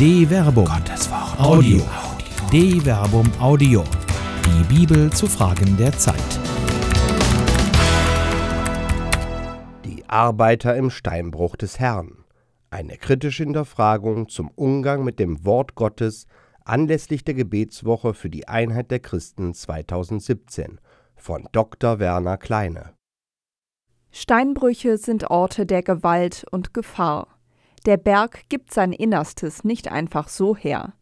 De Verbum. Gottes Wort. Audio. De Verbum Audio. Die Bibel zu Fragen der Zeit. Die Arbeiter im Steinbruch des Herrn. Eine kritische Hinterfragung zum Umgang mit dem Wort Gottes anlässlich der Gebetswoche für die Einheit der Christen 2017 von Dr. Werner Kleine. Steinbrüche sind Orte der Gewalt und Gefahr. Der Berg gibt sein Innerstes nicht einfach so her.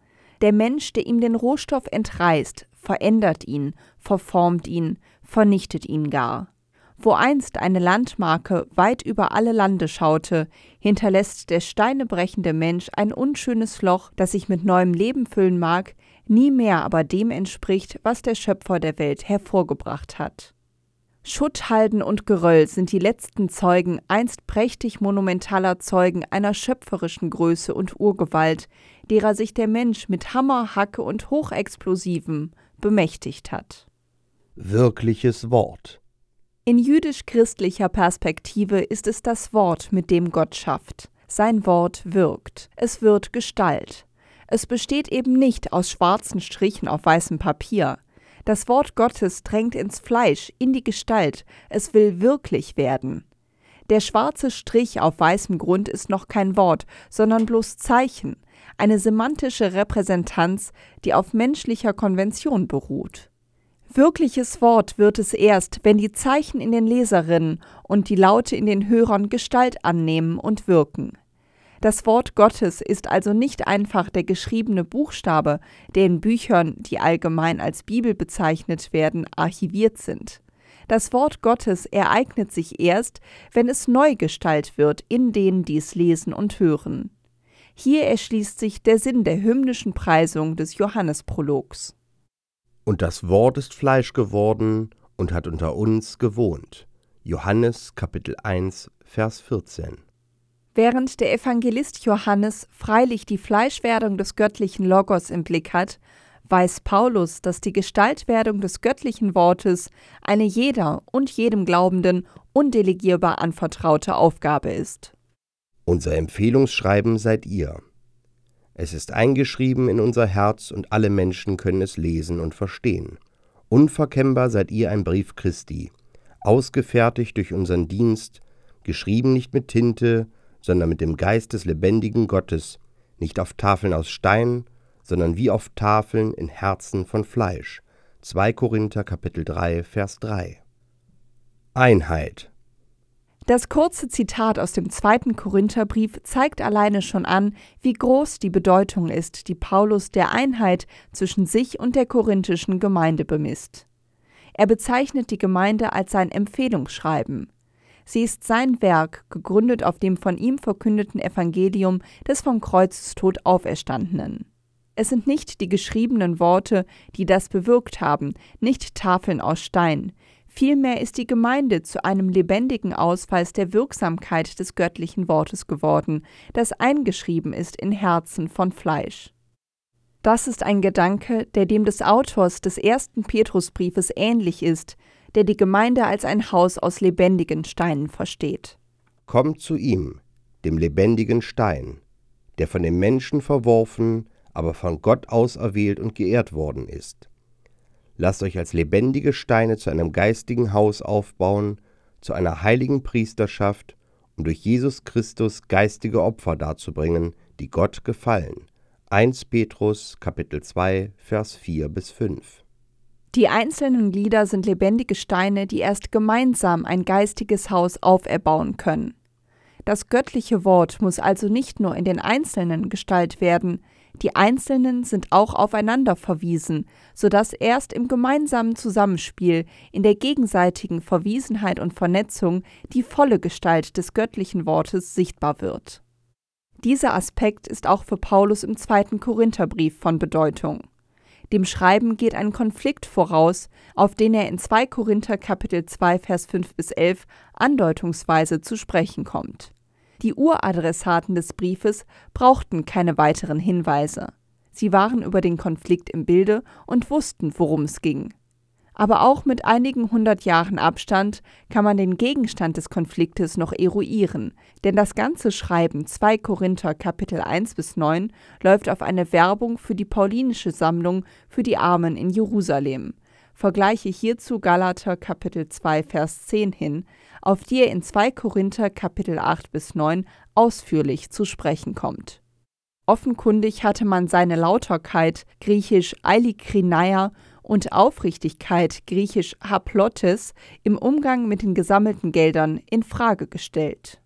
Der Mensch, der ihm den Rohstoff entreißt, verändert ihn, verformt ihn, vernichtet ihn gar. Wo einst eine Landmarke weit über alle Lande schaute, hinterlässt der steinebrechende Mensch ein unschönes Loch, das sich mit neuem Leben füllen mag, nie mehr aber dem entspricht, was der Schöpfer der Welt hervorgebracht hat. Schutthalden und Geröll sind die letzten Zeugen einst prächtig monumentaler Zeugen einer schöpferischen Größe und Urgewalt, derer sich der Mensch mit Hammer, Hacke und Hochexplosiven bemächtigt hat. Wirkliches Wort. In jüdisch-christlicher Perspektive ist es das Wort, mit dem Gott schafft. Sein Wort wirkt. Es wird Gestalt. Es besteht eben nicht aus schwarzen Strichen auf weißem Papier. Das Wort Gottes drängt ins Fleisch, in die Gestalt, es will wirklich werden. Der schwarze Strich auf weißem Grund ist noch kein Wort, sondern bloß Zeichen, eine semantische Repräsentanz, die auf menschlicher Konvention beruht. Wirkliches Wort wird es erst, wenn die Zeichen in den Leserinnen und die Laute in den Hörern Gestalt annehmen und wirken. Das Wort Gottes ist also nicht einfach der geschriebene Buchstabe, der in Büchern, die allgemein als Bibel bezeichnet werden, archiviert sind. Das Wort Gottes ereignet sich erst, wenn es Neugestalt wird in denen, die es lesen und hören. Hier erschließt sich der Sinn der hymnischen Preisung des Johannesprologs. Und das Wort ist Fleisch geworden und hat unter uns gewohnt. Johannes Kapitel 1 Vers 14 Während der Evangelist Johannes freilich die Fleischwerdung des göttlichen Logos im Blick hat, weiß Paulus, dass die Gestaltwerdung des göttlichen Wortes eine jeder und jedem Glaubenden undelegierbar anvertraute Aufgabe ist. Unser Empfehlungsschreiben seid ihr. Es ist eingeschrieben in unser Herz und alle Menschen können es lesen und verstehen. Unverkennbar seid ihr ein Brief Christi, ausgefertigt durch unseren Dienst, geschrieben nicht mit Tinte, sondern mit dem Geist des lebendigen Gottes, nicht auf Tafeln aus Stein, sondern wie auf Tafeln in Herzen von Fleisch. 2 Korinther Kapitel 3 Vers 3 Einheit das kurze Zitat aus dem zweiten Korintherbrief zeigt alleine schon an, wie groß die Bedeutung ist, die Paulus der Einheit zwischen sich und der korinthischen Gemeinde bemisst. Er bezeichnet die Gemeinde als sein Empfehlungsschreiben. Sie ist sein Werk, gegründet auf dem von ihm verkündeten Evangelium des vom Kreuzestod Auferstandenen. Es sind nicht die geschriebenen Worte, die das bewirkt haben, nicht Tafeln aus Stein. Vielmehr ist die Gemeinde zu einem lebendigen Ausweis der Wirksamkeit des göttlichen Wortes geworden, das eingeschrieben ist in Herzen von Fleisch. Das ist ein Gedanke, der dem des Autors des ersten Petrusbriefes ähnlich ist, der die Gemeinde als ein Haus aus lebendigen Steinen versteht. Kommt zu ihm, dem lebendigen Stein, der von den Menschen verworfen, aber von Gott auserwählt und geehrt worden ist. Lasst euch als lebendige Steine zu einem geistigen Haus aufbauen, zu einer heiligen Priesterschaft, um durch Jesus Christus geistige Opfer darzubringen, die Gott gefallen. 1 Petrus Kapitel 2 Vers 4 bis 5 die einzelnen Glieder sind lebendige Steine, die erst gemeinsam ein geistiges Haus auferbauen können. Das göttliche Wort muss also nicht nur in den Einzelnen Gestalt werden, die Einzelnen sind auch aufeinander verwiesen, so dass erst im gemeinsamen Zusammenspiel, in der gegenseitigen Verwiesenheit und Vernetzung die volle Gestalt des göttlichen Wortes sichtbar wird. Dieser Aspekt ist auch für Paulus im zweiten Korintherbrief von Bedeutung. Dem Schreiben geht ein Konflikt voraus, auf den er in 2 Korinther Kapitel 2 Vers 5 bis 11 andeutungsweise zu sprechen kommt. Die Uradressaten des Briefes brauchten keine weiteren Hinweise. Sie waren über den Konflikt im Bilde und wussten, worum es ging. Aber auch mit einigen hundert Jahren Abstand kann man den Gegenstand des Konfliktes noch eruieren, denn das ganze Schreiben 2 Korinther Kapitel 1 bis 9 läuft auf eine Werbung für die paulinische Sammlung für die Armen in Jerusalem. Vergleiche hierzu Galater Kapitel 2 Vers 10 hin, auf die er in 2 Korinther Kapitel 8 bis 9 ausführlich zu sprechen kommt. Offenkundig hatte man seine Lauterkeit, griechisch Eilikrinaia, und Aufrichtigkeit, griechisch Haplotes, im Umgang mit den gesammelten Geldern in Frage gestellt.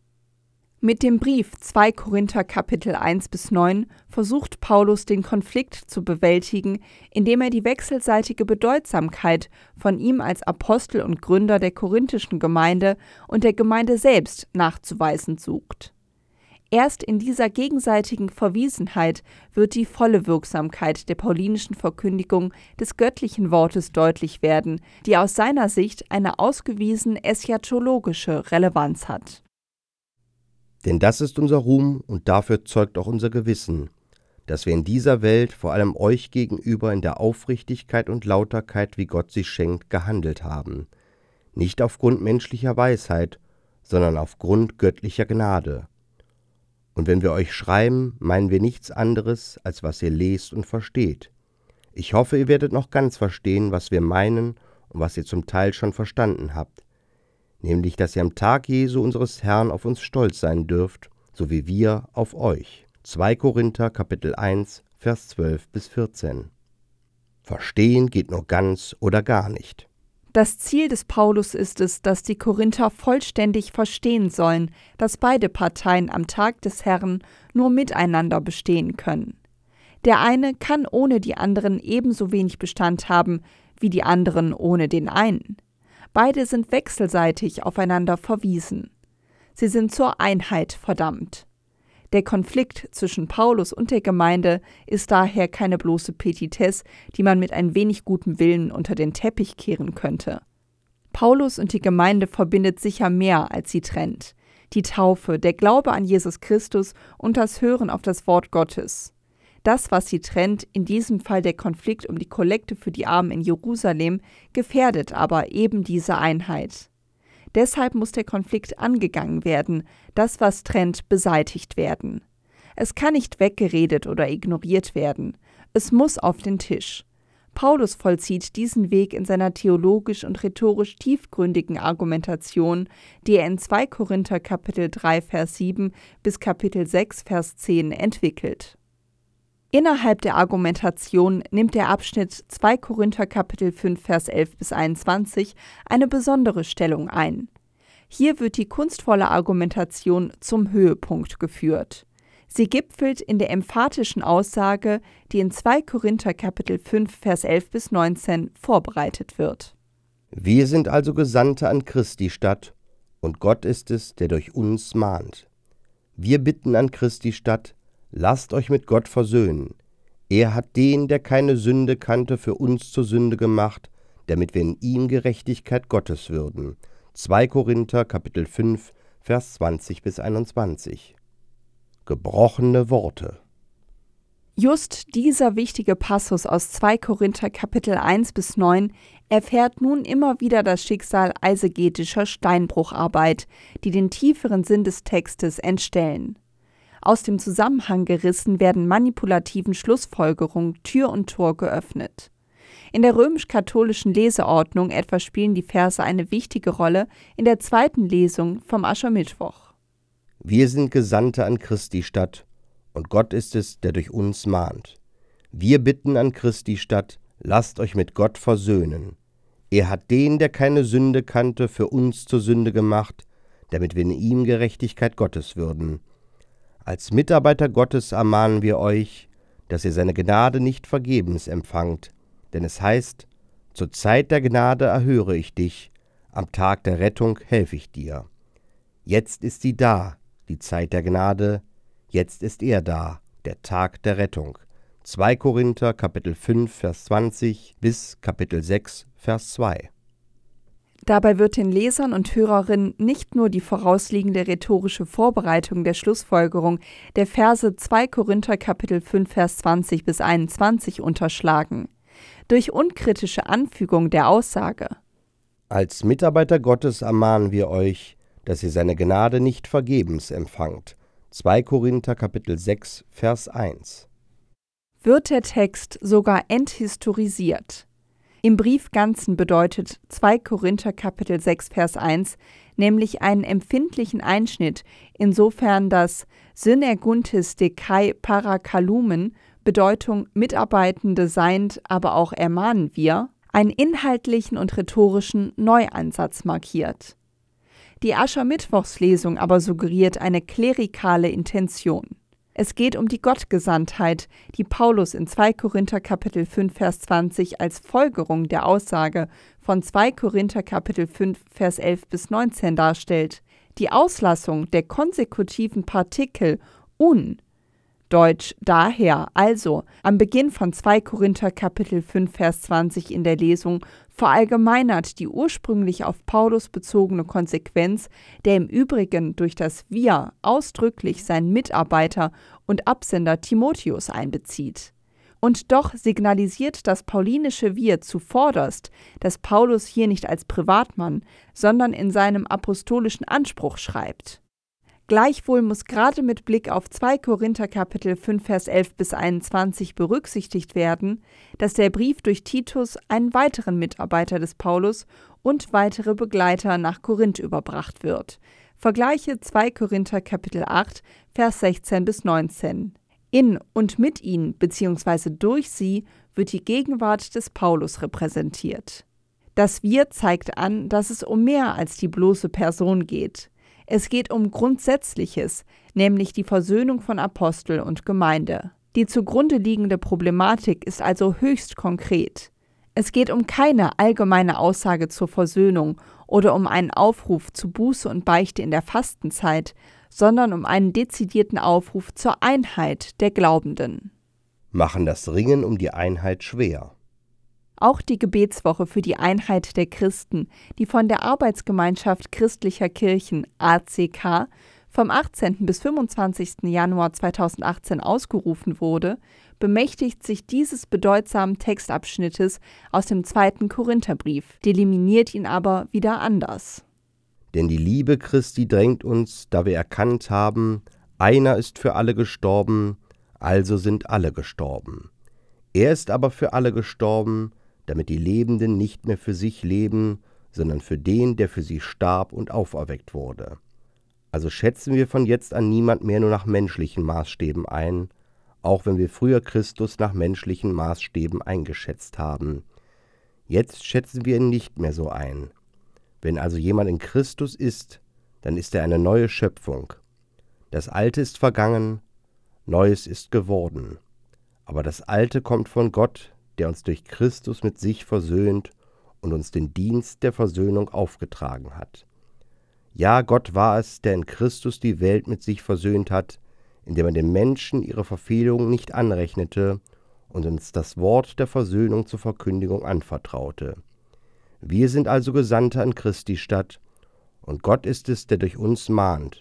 Mit dem Brief 2 Korinther Kapitel 1 bis 9 versucht Paulus den Konflikt zu bewältigen, indem er die wechselseitige Bedeutsamkeit von ihm als Apostel und Gründer der korinthischen Gemeinde und der Gemeinde selbst nachzuweisen sucht. Erst in dieser gegenseitigen Verwiesenheit wird die volle Wirksamkeit der paulinischen Verkündigung des göttlichen Wortes deutlich werden, die aus seiner Sicht eine ausgewiesen eschatologische Relevanz hat. Denn das ist unser Ruhm und dafür zeugt auch unser Gewissen, dass wir in dieser Welt vor allem euch gegenüber in der Aufrichtigkeit und Lauterkeit, wie Gott sie schenkt, gehandelt haben, nicht aufgrund menschlicher Weisheit, sondern aufgrund göttlicher Gnade und wenn wir euch schreiben, meinen wir nichts anderes, als was ihr lest und versteht. Ich hoffe, ihr werdet noch ganz verstehen, was wir meinen und was ihr zum Teil schon verstanden habt, nämlich dass ihr am Tag Jesu unseres Herrn auf uns stolz sein dürft, so wie wir auf euch. 2 Korinther Kapitel 1 Vers 12 bis 14. Verstehen geht nur ganz oder gar nicht. Das Ziel des Paulus ist es, dass die Korinther vollständig verstehen sollen, dass beide Parteien am Tag des Herrn nur miteinander bestehen können. Der eine kann ohne die anderen ebenso wenig Bestand haben wie die anderen ohne den einen. Beide sind wechselseitig aufeinander verwiesen. Sie sind zur Einheit verdammt. Der Konflikt zwischen Paulus und der Gemeinde ist daher keine bloße Petitesse, die man mit ein wenig gutem Willen unter den Teppich kehren könnte. Paulus und die Gemeinde verbindet sicher mehr, als sie trennt. Die Taufe, der Glaube an Jesus Christus und das Hören auf das Wort Gottes. Das, was sie trennt, in diesem Fall der Konflikt um die Kollekte für die Armen in Jerusalem, gefährdet aber eben diese Einheit. Deshalb muss der Konflikt angegangen werden, das, was trennt, beseitigt werden. Es kann nicht weggeredet oder ignoriert werden. Es muss auf den Tisch. Paulus vollzieht diesen Weg in seiner theologisch und rhetorisch tiefgründigen Argumentation, die er in 2 Korinther Kapitel 3 Vers 7 bis Kapitel 6 Vers 10 entwickelt. Innerhalb der Argumentation nimmt der Abschnitt 2 Korinther Kapitel 5 Vers 11 bis 21 eine besondere Stellung ein. Hier wird die kunstvolle Argumentation zum Höhepunkt geführt. Sie gipfelt in der emphatischen Aussage, die in 2 Korinther Kapitel 5 Vers 11 bis 19 vorbereitet wird. Wir sind also Gesandte an Christi Stadt, und Gott ist es, der durch uns mahnt. Wir bitten an Christi Stadt, Lasst euch mit Gott versöhnen. Er hat den, der keine Sünde kannte, für uns zur Sünde gemacht, damit wir in ihm Gerechtigkeit Gottes würden. 2 Korinther Kapitel 5 Vers 20 bis 21. Gebrochene Worte. Just dieser wichtige Passus aus 2 Korinther Kapitel 1 bis 9 erfährt nun immer wieder das Schicksal eisegetischer Steinbrucharbeit, die den tieferen Sinn des Textes entstellen. Aus dem Zusammenhang gerissen werden manipulativen Schlussfolgerungen Tür und Tor geöffnet. In der römisch-katholischen Leseordnung etwa spielen die Verse eine wichtige Rolle in der zweiten Lesung vom Aschermittwoch. Wir sind Gesandte an Christi Stadt, und Gott ist es, der durch uns mahnt. Wir bitten an Christi Stadt, lasst euch mit Gott versöhnen. Er hat den, der keine Sünde kannte, für uns zur Sünde gemacht, damit wir in ihm Gerechtigkeit Gottes würden. Als Mitarbeiter Gottes ermahnen wir euch, dass ihr seine Gnade nicht vergebens empfangt, denn es heißt, zur Zeit der Gnade erhöre ich dich, am Tag der Rettung helfe ich dir. Jetzt ist sie da, die Zeit der Gnade, jetzt ist er da, der Tag der Rettung. 2 Korinther Kapitel 5 Vers 20 bis Kapitel 6 Vers 2. Dabei wird den Lesern und Hörerinnen nicht nur die vorausliegende rhetorische Vorbereitung der Schlussfolgerung der Verse 2 Korinther Kapitel 5 Vers 20 bis 21 unterschlagen. durch unkritische Anfügung der Aussage. Als Mitarbeiter Gottes ermahnen wir euch, dass ihr seine Gnade nicht vergebens empfangt. 2 Korinther Kapitel 6 Vers 1. Wird der Text sogar enthistorisiert? Im Brief Ganzen bedeutet 2 Korinther Kapitel 6 Vers 1 nämlich einen empfindlichen Einschnitt, insofern das Synerguntis de kai parakalumen Bedeutung Mitarbeitende seiend, aber auch ermahnen wir, einen inhaltlichen und rhetorischen Neuansatz markiert. Die Aschermittwochslesung aber suggeriert eine klerikale Intention. Es geht um die Gottgesandtheit, die Paulus in 2 Korinther Kapitel 5 Vers 20 als Folgerung der Aussage von 2 Korinther Kapitel 5 Vers 11 bis 19 darstellt. Die Auslassung der konsekutiven Partikel un Deutsch daher also am Beginn von 2 Korinther Kapitel 5 Vers 20 in der Lesung verallgemeinert die ursprünglich auf Paulus bezogene Konsequenz, der im Übrigen durch das Wir ausdrücklich seinen Mitarbeiter und Absender Timotheus einbezieht. Und doch signalisiert das paulinische Wir zuvorderst, dass Paulus hier nicht als Privatmann, sondern in seinem apostolischen Anspruch schreibt. Gleichwohl muss gerade mit Blick auf 2 Korinther Kapitel 5 Vers 11 bis 21 berücksichtigt werden, dass der Brief durch Titus einen weiteren Mitarbeiter des Paulus und weitere Begleiter nach Korinth überbracht wird. Vergleiche 2 Korinther Kapitel 8 Vers 16 bis 19. In und mit ihnen bzw. durch sie wird die Gegenwart des Paulus repräsentiert. Das Wir zeigt an, dass es um mehr als die bloße Person geht. Es geht um Grundsätzliches, nämlich die Versöhnung von Apostel und Gemeinde. Die zugrunde liegende Problematik ist also höchst konkret. Es geht um keine allgemeine Aussage zur Versöhnung oder um einen Aufruf zu Buße und Beichte in der Fastenzeit, sondern um einen dezidierten Aufruf zur Einheit der Glaubenden. Machen das Ringen um die Einheit schwer. Auch die Gebetswoche für die Einheit der Christen, die von der Arbeitsgemeinschaft christlicher Kirchen ACK vom 18. bis 25. Januar 2018 ausgerufen wurde, bemächtigt sich dieses bedeutsamen Textabschnittes aus dem zweiten Korintherbrief, deliminiert ihn aber wieder anders. Denn die Liebe Christi drängt uns, da wir erkannt haben, einer ist für alle gestorben, also sind alle gestorben. Er ist aber für alle gestorben, damit die Lebenden nicht mehr für sich leben, sondern für den, der für sie starb und auferweckt wurde. Also schätzen wir von jetzt an niemand mehr nur nach menschlichen Maßstäben ein, auch wenn wir früher Christus nach menschlichen Maßstäben eingeschätzt haben. Jetzt schätzen wir ihn nicht mehr so ein. Wenn also jemand in Christus ist, dann ist er eine neue Schöpfung. Das Alte ist vergangen, Neues ist geworden. Aber das Alte kommt von Gott, der uns durch Christus mit sich versöhnt und uns den Dienst der Versöhnung aufgetragen hat. Ja, Gott war es, der in Christus die Welt mit sich versöhnt hat, indem er den Menschen ihre Verfehlungen nicht anrechnete und uns das Wort der Versöhnung zur Verkündigung anvertraute. Wir sind also Gesandte an Christi Stadt, und Gott ist es, der durch uns mahnt.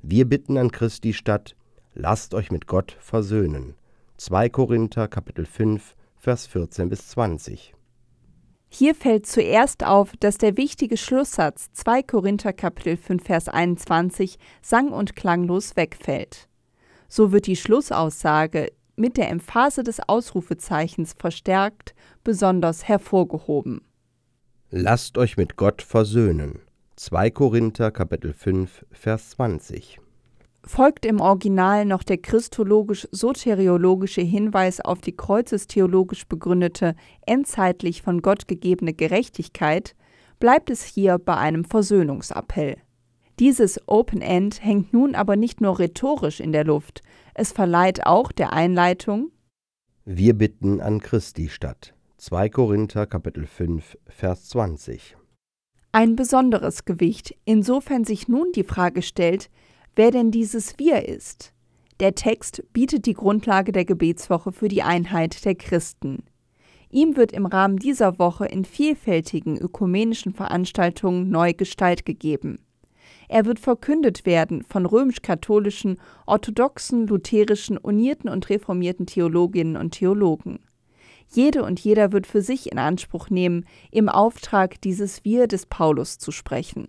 Wir bitten an Christi Stadt, lasst euch mit Gott versöhnen. 2 Korinther Kapitel 5 Vers 14 bis 20. Hier fällt zuerst auf, dass der wichtige Schlusssatz 2 Korinther Kapitel 5 Vers 21 sang- und klanglos wegfällt. So wird die Schlussaussage mit der Emphase des Ausrufezeichens verstärkt, besonders hervorgehoben. Lasst euch mit Gott versöhnen. 2 Korinther Kapitel 5 Vers 20 folgt im Original noch der christologisch-soteriologische Hinweis auf die kreuzestheologisch begründete, endzeitlich von Gott gegebene Gerechtigkeit, bleibt es hier bei einem Versöhnungsappell. Dieses Open End hängt nun aber nicht nur rhetorisch in der Luft, es verleiht auch der Einleitung Wir bitten an Christi statt. 2 Korinther Kapitel 5 Vers 20. Ein besonderes Gewicht, insofern sich nun die Frage stellt, wer denn dieses Wir ist. Der Text bietet die Grundlage der Gebetswoche für die Einheit der Christen. Ihm wird im Rahmen dieser Woche in vielfältigen ökumenischen Veranstaltungen neu Gestalt gegeben. Er wird verkündet werden von römisch-katholischen, orthodoxen, lutherischen, unierten und reformierten Theologinnen und Theologen. Jede und jeder wird für sich in Anspruch nehmen, im Auftrag dieses Wir des Paulus zu sprechen.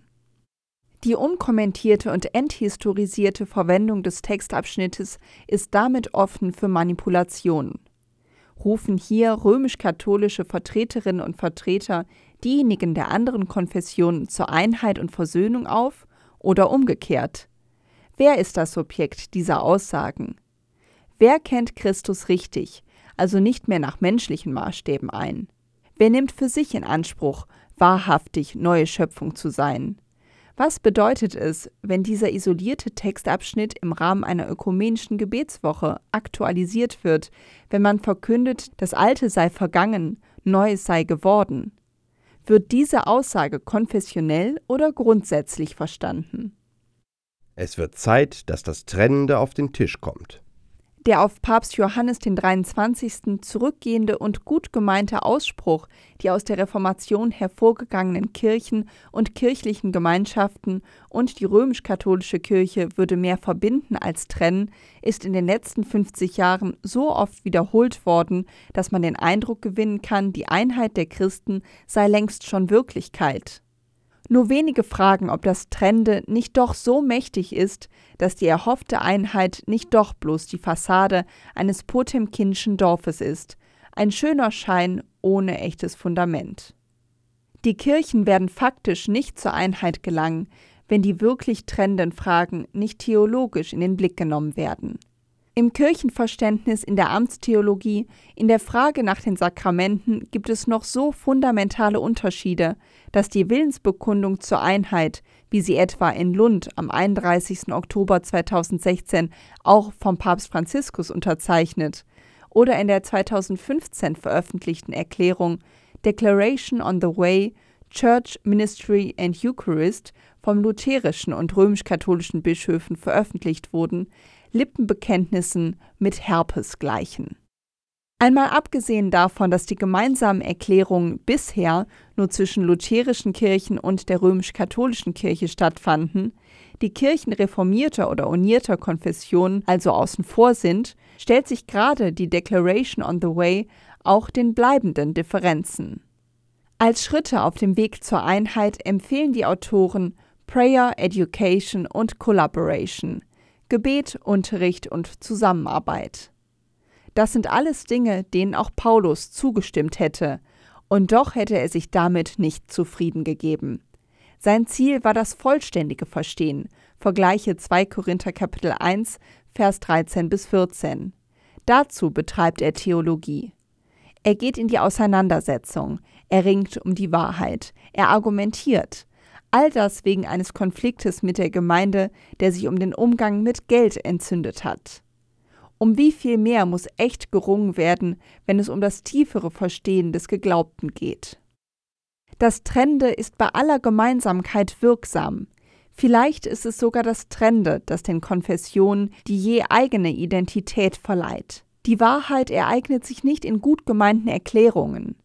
Die unkommentierte und enthistorisierte Verwendung des Textabschnittes ist damit offen für Manipulationen. Rufen hier römisch-katholische Vertreterinnen und Vertreter diejenigen der anderen Konfessionen zur Einheit und Versöhnung auf oder umgekehrt? Wer ist das Subjekt dieser Aussagen? Wer kennt Christus richtig, also nicht mehr nach menschlichen Maßstäben ein? Wer nimmt für sich in Anspruch, wahrhaftig neue Schöpfung zu sein? Was bedeutet es, wenn dieser isolierte Textabschnitt im Rahmen einer ökumenischen Gebetswoche aktualisiert wird, wenn man verkündet, das Alte sei vergangen, Neues sei geworden? Wird diese Aussage konfessionell oder grundsätzlich verstanden? Es wird Zeit, dass das Trennende auf den Tisch kommt. Der auf Papst Johannes den 23. zurückgehende und gut gemeinte Ausspruch, die aus der Reformation hervorgegangenen Kirchen und kirchlichen Gemeinschaften und die römisch-katholische Kirche würde mehr verbinden als trennen, ist in den letzten 50 Jahren so oft wiederholt worden, dass man den Eindruck gewinnen kann, die Einheit der Christen sei längst schon Wirklichkeit. Nur wenige fragen, ob das Trende nicht doch so mächtig ist, dass die erhoffte Einheit nicht doch bloß die Fassade eines potemkinschen Dorfes ist, ein schöner Schein ohne echtes Fundament. Die Kirchen werden faktisch nicht zur Einheit gelangen, wenn die wirklich trennenden Fragen nicht theologisch in den Blick genommen werden. Im Kirchenverständnis, in der Amtstheologie, in der Frage nach den Sakramenten gibt es noch so fundamentale Unterschiede, dass die Willensbekundung zur Einheit, wie sie etwa in Lund am 31. Oktober 2016 auch vom Papst Franziskus unterzeichnet, oder in der 2015 veröffentlichten Erklärung Declaration on the Way Church, Ministry and Eucharist vom lutherischen und römisch-katholischen Bischöfen veröffentlicht wurden, Lippenbekenntnissen mit Herpes gleichen. Einmal abgesehen davon, dass die gemeinsamen Erklärungen bisher nur zwischen lutherischen Kirchen und der römisch-katholischen Kirche stattfanden, die Kirchen reformierter oder unierter Konfessionen also außen vor sind, stellt sich gerade die Declaration on the Way auch den bleibenden Differenzen. Als Schritte auf dem Weg zur Einheit empfehlen die Autoren Prayer, Education und Collaboration, Gebet, Unterricht und Zusammenarbeit. Das sind alles Dinge, denen auch Paulus zugestimmt hätte, und doch hätte er sich damit nicht zufrieden gegeben. Sein Ziel war das vollständige Verstehen. Vergleiche 2 Korinther Kapitel 1, Vers 13 bis 14. Dazu betreibt er Theologie. Er geht in die Auseinandersetzung, er ringt um die Wahrheit, er argumentiert, All das wegen eines Konfliktes mit der Gemeinde, der sich um den Umgang mit Geld entzündet hat. Um wie viel mehr muss echt gerungen werden, wenn es um das tiefere Verstehen des Geglaubten geht. Das Trennende ist bei aller Gemeinsamkeit wirksam. Vielleicht ist es sogar das Trennende, das den Konfessionen die je eigene Identität verleiht. Die Wahrheit ereignet sich nicht in gut gemeinten Erklärungen.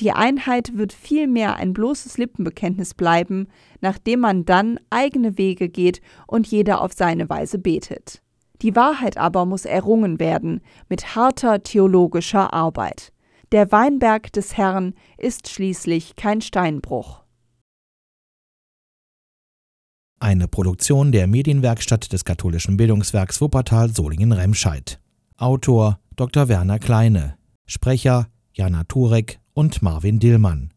Die Einheit wird vielmehr ein bloßes Lippenbekenntnis bleiben, nachdem man dann eigene Wege geht und jeder auf seine Weise betet. Die Wahrheit aber muss errungen werden mit harter theologischer Arbeit. Der Weinberg des Herrn ist schließlich kein Steinbruch. Eine Produktion der Medienwerkstatt des katholischen Bildungswerks Wuppertal Solingen-Remscheid. Autor Dr. Werner Kleine. Sprecher Jana Turek und Marvin Dillmann.